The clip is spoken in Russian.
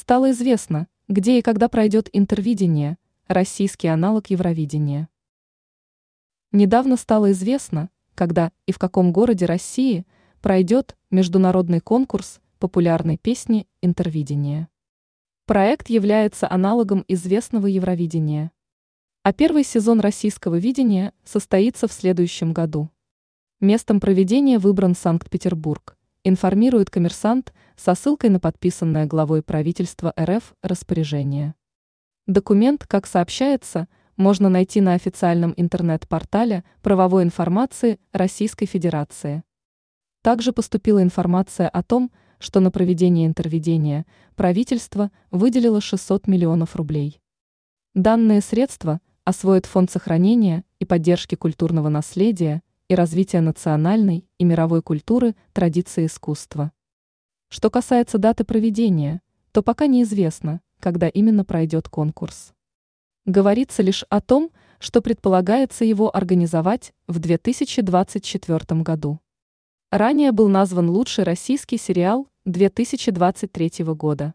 Стало известно, где и когда пройдет интервидение, российский аналог Евровидения. Недавно стало известно, когда и в каком городе России пройдет международный конкурс популярной песни «Интервидение». Проект является аналогом известного Евровидения. А первый сезон российского видения состоится в следующем году. Местом проведения выбран Санкт-Петербург, информирует коммерсант со ссылкой на подписанное главой правительства РФ распоряжение. Документ, как сообщается, можно найти на официальном интернет-портале правовой информации Российской Федерации. Также поступила информация о том, что на проведение интерведения правительство выделило 600 миллионов рублей. Данные средства освоит Фонд сохранения и поддержки культурного наследия – и развития национальной и мировой культуры, традиции искусства. Что касается даты проведения, то пока неизвестно, когда именно пройдет конкурс. Говорится лишь о том, что предполагается его организовать в 2024 году. Ранее был назван лучший российский сериал 2023 года.